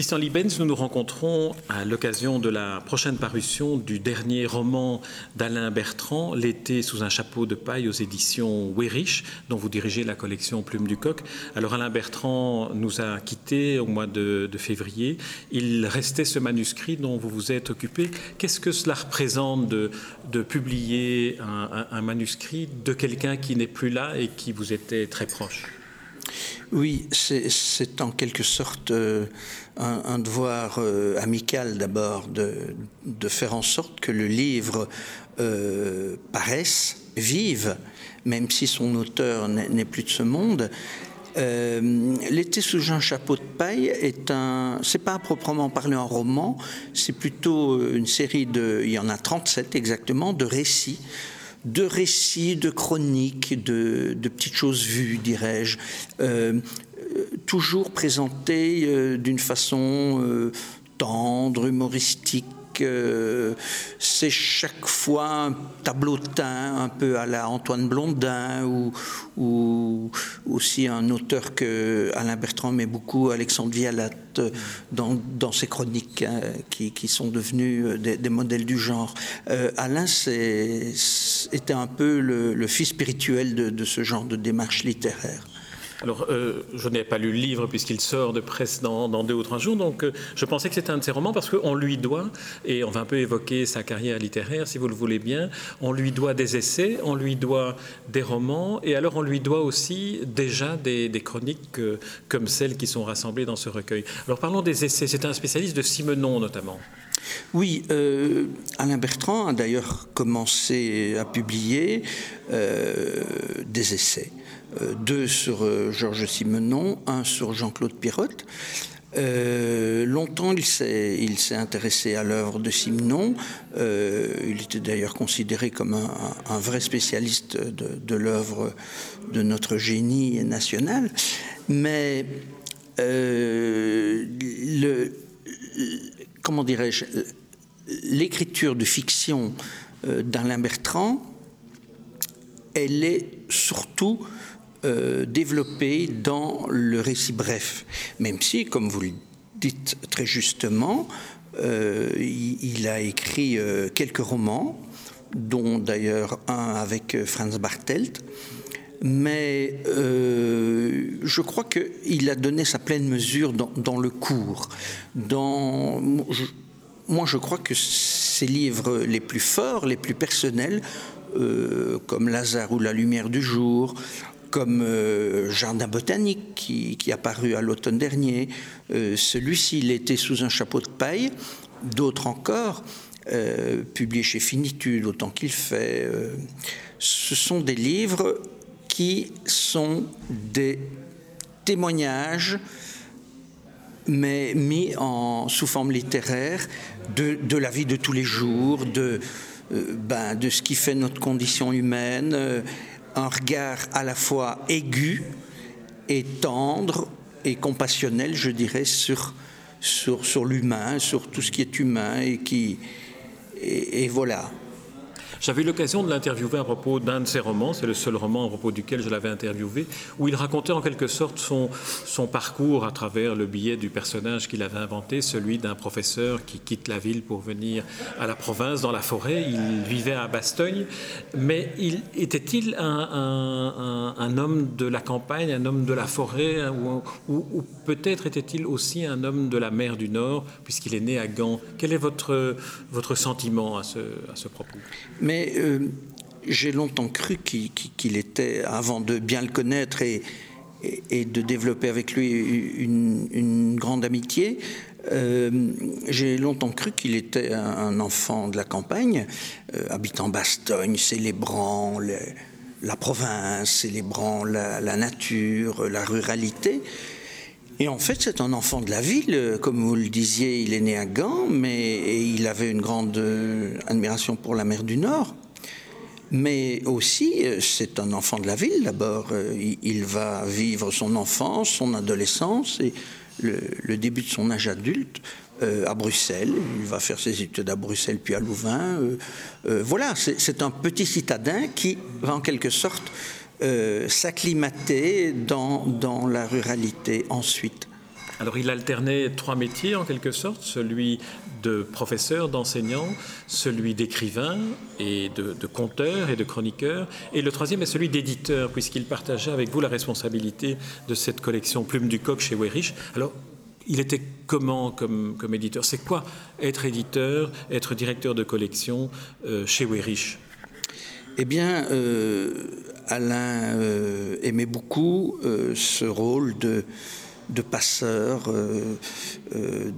Christian Libens, nous nous rencontrons à l'occasion de la prochaine parution du dernier roman d'Alain Bertrand, L'été sous un chapeau de paille aux éditions Weyrich, dont vous dirigez la collection Plume du Coq. Alors Alain Bertrand nous a quittés au mois de, février. Il restait ce manuscrit dont vous vous êtes occupé. Qu'est-ce que cela représente de, publier un manuscrit de quelqu'un qui n'est plus là et qui vous était très proche? Oui, c'est en quelque sorte euh, un, devoir euh, amical d'abord de, faire en sorte que le livre euh, paraisse, vive, même si son auteur n'est plus de ce monde. L'été sous un chapeau de paille est un, c'est pas proprement parler un roman, c'est plutôt une série de, il y en a 37 exactement, de récits de récits, de chroniques, de, petites choses vues, dirais-je, euh, toujours présentées euh, d'une façon euh, tendre, humoristique, c'est chaque fois un tableau teint un peu à la Antoine Blondin ou, aussi un auteur que Alain Bertrand met beaucoup, Alexandre Vialat, dans, dans ses chroniques hein, qui, sont devenus des, modèles du genre. Euh, Alain était un peu le, fils spirituel de ce genre de démarche littéraire. Alors, euh, je n'ai pas lu le livre puisqu'il sort de presse dans, deux ou trois jours, donc euh, je pensais que c'était un de ses romans parce qu'on lui doit, et on va un peu évoquer sa carrière littéraire si vous le voulez bien, on lui doit des essais, on lui doit des romans, et alors on lui doit aussi déjà des, chroniques euh, comme celles qui sont rassemblées dans ce recueil. Alors parlons des essais, c'est un spécialiste de Simenon notamment. Oui, Alain Bertrand a d'ailleurs commencé à publier des essais. Euh, deux sur euh, Georges Simenon, un sur Jean-Claude Pirotte. Euh, longtemps, il s'est intéressé à l'œuvre de Simenon. il était d'ailleurs considéré comme un, vrai spécialiste de, l'œuvre de notre génie national. Mais comment dirais-je, l'écriture de fiction d'Alain Bertrand, elle est surtout euh, développé dans le récit bref, même si, comme vous le dites très justement, euh, il, a écrit euh, quelques romans, dont d'ailleurs un avec Franz Bartelt. Mais je crois qu'il a donné sa pleine mesure dans, le cours. Moi, je crois que ses livres les plus forts, les plus personnels, comme Lazare ou La lumière du jour, comme euh, Jardin botanique qui, qui a paru à l'automne dernier. Euh, celui-ci, il était sous un chapeau de paille. D'autres encore, euh, publiés chez Finitude, autant qu'il fait. ce sont des livres qui sont des témoignages mais mis en, sous forme littéraire de, de, la vie de tous les jours, de, ben, de ce qui fait notre condition humaine un regard à la fois aigu et tendre et compassionnel, je dirais, sur, sur, sur l'humain, sur tout ce qui est humain et qui. et voilà. J'avais eu l'occasion de l'interviewer à propos d'un de ses romans, c'est le seul roman à propos duquel je l'avais interviewé, où il racontait en quelque sorte son, parcours à travers le billet du personnage qu'il avait inventé, celui d'un professeur qui quitte la ville pour venir à la province, dans la forêt. Il vivait à Bastogne, mais était-il un, homme de la campagne, un homme de la forêt, ou, ou, peut-être était-il aussi un homme de la mer du Nord, puisqu'il est né à Gand? Quel est votre, votre sentiment à ce propos? Mais euh, j'ai longtemps cru qu'il était, avant de bien le connaître et, de développer avec lui une, grande amitié, euh, j'ai longtemps cru qu'il était un, enfant de la campagne, euh, habitant Bastogne, célébrant la province, célébrant la, nature, la ruralité. Et en fait, c'est un enfant de la ville. Comme vous le disiez, il est né à Gand, mais il avait une grande euh, admiration pour la mer du Nord. Mais aussi, euh, c'est un enfant de la ville d'abord. Euh, il va vivre son enfance, son adolescence, et le, début de son âge adulte à Bruxelles. Il va faire ses études à Bruxelles puis à Louvain. Voilà, c'est un petit citadin qui va en quelque sorte s'acclimater dans, dans la ruralité ensuite. Alors il alternait trois métiers en quelque sorte, celui de professeur, d'enseignant, celui d'écrivain et de, conteur et de chroniqueur, et le troisième est celui d'éditeur, puisqu'il partageait avec vous la responsabilité de cette collection Plume du Coq chez Weyrich. Alors il était comment comme, comme éditeur? C'est quoi être éditeur, être directeur de collection euh, chez Weyrich Eh bien, euh, Alain euh, aimait beaucoup ce rôle de de passeurs, euh, euh,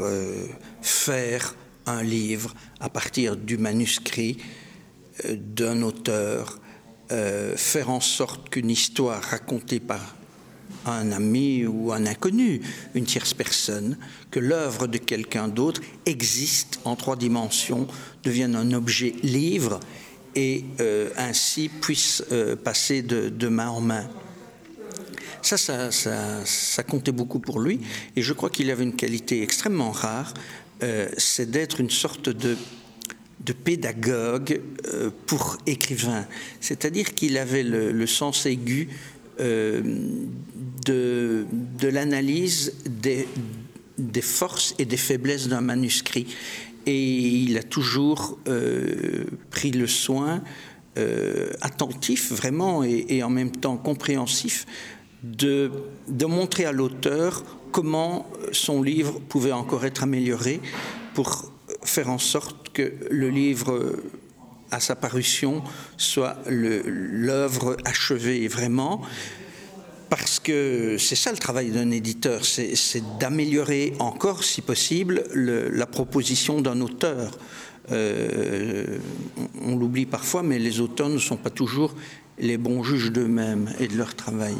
euh, faire un livre à partir du manuscrit d'un auteur, faire en sorte qu'une histoire racontée par un ami ou un inconnu, une tierce personne, que l'œuvre de quelqu'un d'autre existe en trois dimensions, devienne un objet livre et ainsi puisse passer de main en main. Ça ça, comptait beaucoup pour lui. Et je crois qu'il avait une qualité extrêmement rare, euh, c'est d'être une sorte de, de pédagogue euh, pour écrivain. C'est-à-dire qu'il avait le, sens aigu euh, de, de l'analyse des, des forces et des faiblesses d'un manuscrit. Et il a toujours pris le soin attentif vraiment et, en même temps compréhensif de, montrer à l'auteur comment son livre pouvait encore être amélioré pour faire en sorte que le livre à sa parution soit l'œuvre achevée vraiment parce que c'est ça le travail d'un éditeur, c'est d'améliorer encore, si possible, la proposition d'un auteur. Euh, on l'oublie parfois, mais les auteurs ne sont pas toujours les bons juges d'eux-mêmes et de leur travail.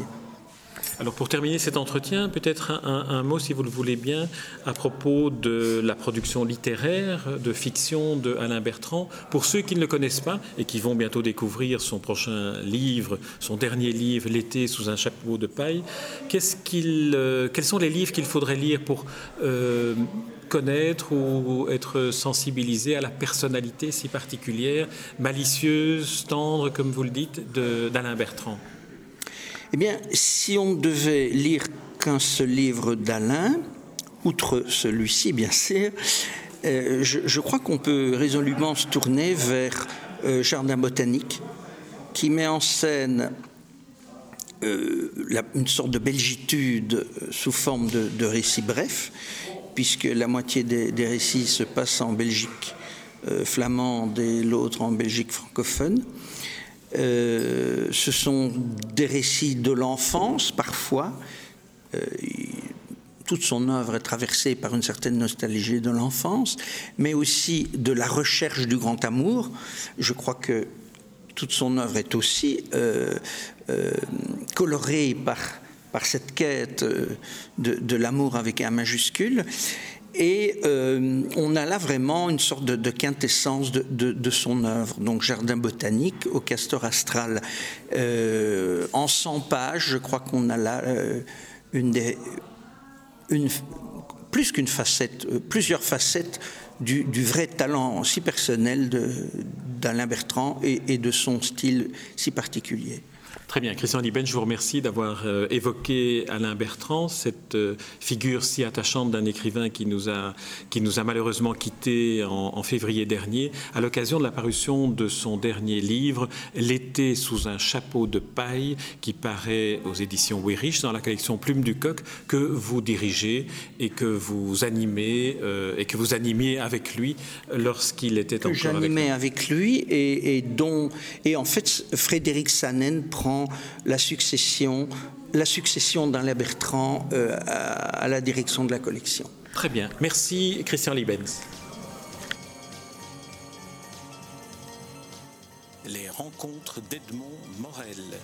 Alors pour terminer cet entretien, peut-être un, mot, si vous le voulez bien, à propos de la production littéraire de fiction de Alain Bertrand. Pour ceux qui ne le connaissent pas et qui vont bientôt découvrir son prochain livre, son dernier livre, L'été sous un chapeau de paille, euh, quels sont les livres qu'il faudrait lire pour euh, connaître ou être sensibilisé à la personnalité si particulière, malicieuse, tendre, comme vous le dites, d'Alain Bertrand? Eh bien, si on devait lire qu'un seul livre d'Alain, outre celui-ci, bien sûr, euh, je, crois qu'on peut résolument se tourner vers euh, Jardin botanique, qui met en scène euh, une sorte de belgitude sous forme de, récits brefs, puisque la moitié des, des récits se passent en Belgique flamande et l'autre en Belgique francophone. Euh, ce sont des récits de l'enfance parfois. Euh, toute son œuvre est traversée par une certaine nostalgie de l'enfance, mais aussi de la recherche du grand amour. Je crois que toute son œuvre est aussi euh, colorée par, cette quête de l'amour avec un majuscule. Et euh, on a là vraiment une sorte de, quintessence de, son œuvre. Donc Jardin botanique au Castor astral. Euh, en 100 pages, je crois qu'on a là euh, une plus qu'une facette, plusieurs facettes du, vrai talent si personnel d'Alain Bertrand et de son style si particulier. Très bien. Christian Liben, je vous remercie d'avoir euh, évoqué Alain Bertrand, cette euh, figure si attachante d'un écrivain qui nous a, qui nous a malheureusement quittés en, février dernier, à l'occasion de la parution de son dernier livre, L'été sous un chapeau de paille, qui paraît aux éditions Weyrich dans la collection Plume du Coq, que vous dirigez et que vous animez, euh, et que vous animiez avec lui lorsqu'il était encore avec J'animais avec lui et, et, dont, et en fait, Frédéric Sanen la succession, la succession d'Alain Bertrand euh, à, la direction de la collection. Très bien. Merci Christian Libens. Les rencontres d'Edmond Morel.